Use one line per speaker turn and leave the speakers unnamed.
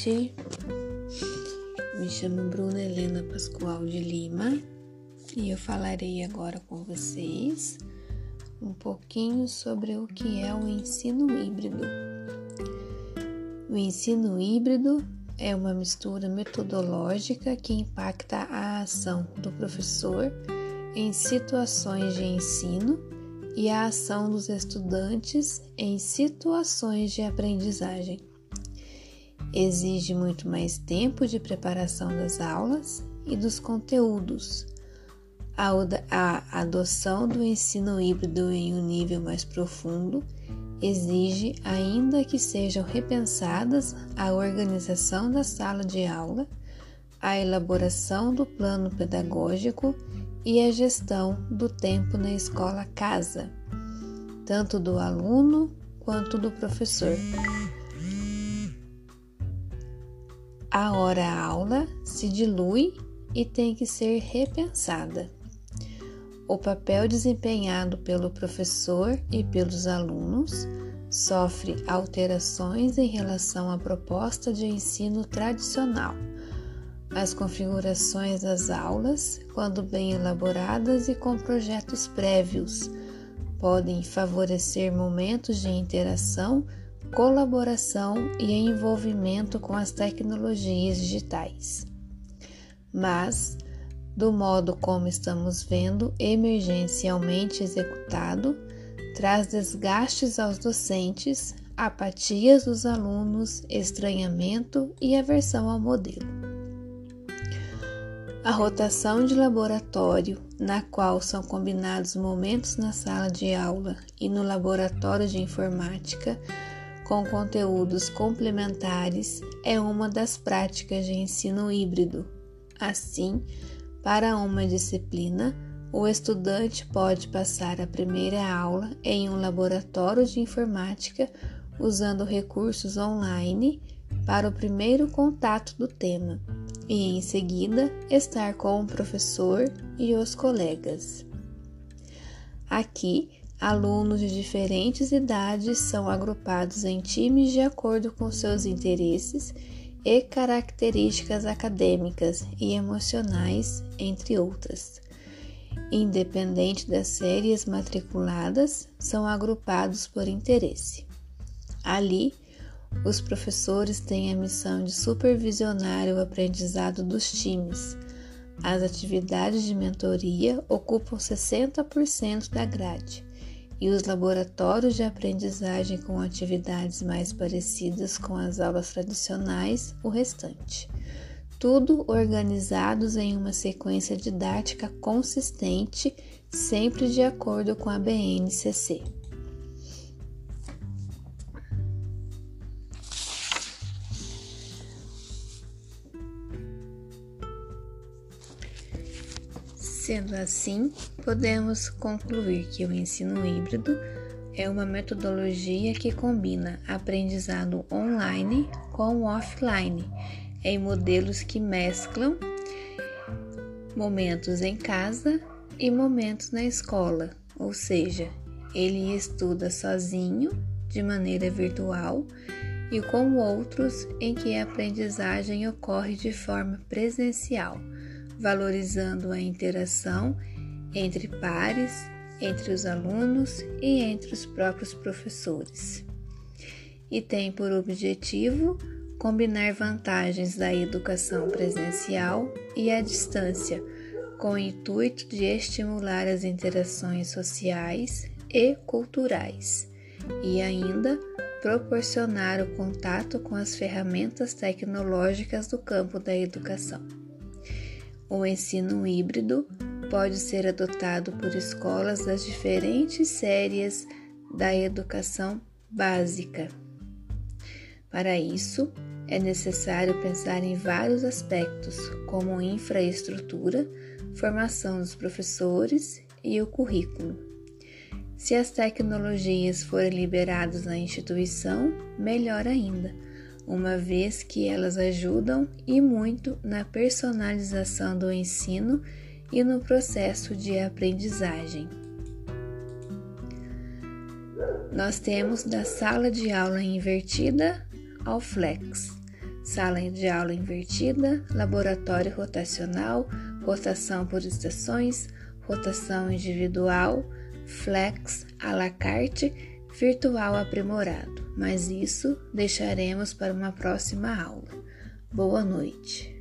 noite. Me chamo Bruna Helena Pascoal de Lima e eu falarei agora com vocês um pouquinho sobre o que é o ensino híbrido. O ensino híbrido é uma mistura metodológica que impacta a ação do professor em situações de ensino e a ação dos estudantes em situações de aprendizagem exige muito mais tempo de preparação das aulas e dos conteúdos. A adoção do ensino híbrido em um nível mais profundo exige ainda que sejam repensadas a organização da sala de aula, a elaboração do plano pedagógico e a gestão do tempo na escola casa, tanto do aluno quanto do professor. A hora-aula se dilui e tem que ser repensada. O papel desempenhado pelo professor e pelos alunos sofre alterações em relação à proposta de ensino tradicional. As configurações das aulas, quando bem elaboradas e com projetos prévios, podem favorecer momentos de interação colaboração e envolvimento com as tecnologias digitais. Mas, do modo como estamos vendo emergencialmente executado, traz desgastes aos docentes, apatias dos alunos, estranhamento e aversão ao modelo. A rotação de laboratório, na qual são combinados momentos na sala de aula e no laboratório de informática, com conteúdos complementares é uma das práticas de ensino híbrido. Assim, para uma disciplina, o estudante pode passar a primeira aula em um laboratório de informática usando recursos online para o primeiro contato do tema e, em seguida, estar com o professor e os colegas. Aqui, Alunos de diferentes idades são agrupados em times de acordo com seus interesses e características acadêmicas e emocionais, entre outras. Independente das séries matriculadas, são agrupados por interesse. Ali, os professores têm a missão de supervisionar o aprendizado dos times. As atividades de mentoria ocupam 60% da grade e os laboratórios de aprendizagem com atividades mais parecidas com as aulas tradicionais, o restante. Tudo organizados em uma sequência didática consistente, sempre de acordo com a BNCC. Sendo assim, podemos concluir que o ensino híbrido é uma metodologia que combina aprendizado online com offline, em modelos que mesclam momentos em casa e momentos na escola, ou seja, ele estuda sozinho, de maneira virtual, e com outros em que a aprendizagem ocorre de forma presencial valorizando a interação entre pares, entre os alunos e entre os próprios professores. E tem por objetivo combinar vantagens da educação presencial e à distância, com o intuito de estimular as interações sociais e culturais, e ainda proporcionar o contato com as ferramentas tecnológicas do campo da educação. O ensino híbrido pode ser adotado por escolas das diferentes séries da educação básica. Para isso, é necessário pensar em vários aspectos, como infraestrutura, formação dos professores e o currículo. Se as tecnologias forem liberadas na instituição, melhor ainda uma vez que elas ajudam e muito na personalização do ensino e no processo de aprendizagem. Nós temos da sala de aula invertida ao flex. sala de aula invertida, laboratório rotacional, rotação por estações, rotação individual, flex, à la carte, virtual aprimorado. Mas isso deixaremos para uma próxima aula. Boa noite.